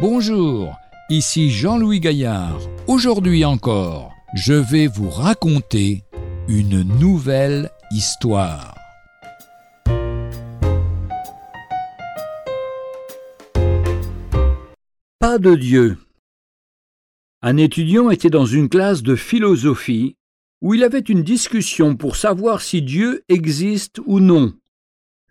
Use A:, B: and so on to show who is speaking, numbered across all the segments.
A: Bonjour, ici Jean-Louis Gaillard. Aujourd'hui encore, je vais vous raconter une nouvelle histoire.
B: Pas de Dieu. Un étudiant était dans une classe de philosophie où il avait une discussion pour savoir si Dieu existe ou non.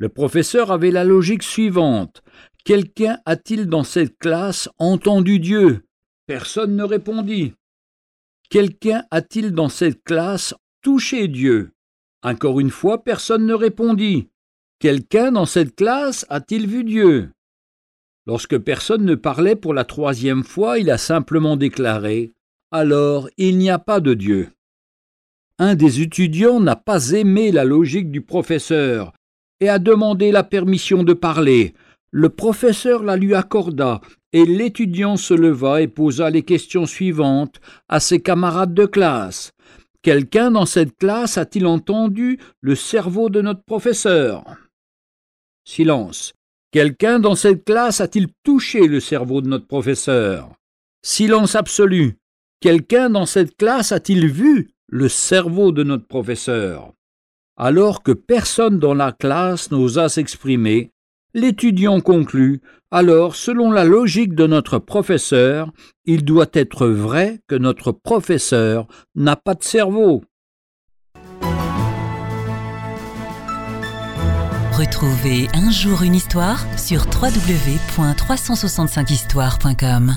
B: Le professeur avait la logique suivante. Quelqu'un a-t-il dans cette classe entendu Dieu? Personne ne répondit. Quelqu'un a-t-il dans cette classe touché Dieu? Encore une fois, personne ne répondit. Quelqu'un dans cette classe a-t-il vu Dieu? Lorsque personne ne parlait pour la troisième fois, il a simplement déclaré Alors il n'y a pas de Dieu. Un des étudiants n'a pas aimé la logique du professeur et a demandé la permission de parler. Le professeur la lui accorda, et l'étudiant se leva et posa les questions suivantes à ses camarades de classe. Quelqu'un dans cette classe a-t-il entendu le cerveau de notre professeur? Silence. Quelqu'un dans cette classe a-t-il touché le cerveau de notre professeur? Silence absolu. Quelqu'un dans cette classe a-t-il vu le cerveau de notre professeur? Alors que personne dans la classe n'osa s'exprimer, l'étudiant conclut Alors, selon la logique de notre professeur, il doit être vrai que notre professeur n'a pas de cerveau.
C: Retrouvez un jour une histoire sur www.365histoire.com.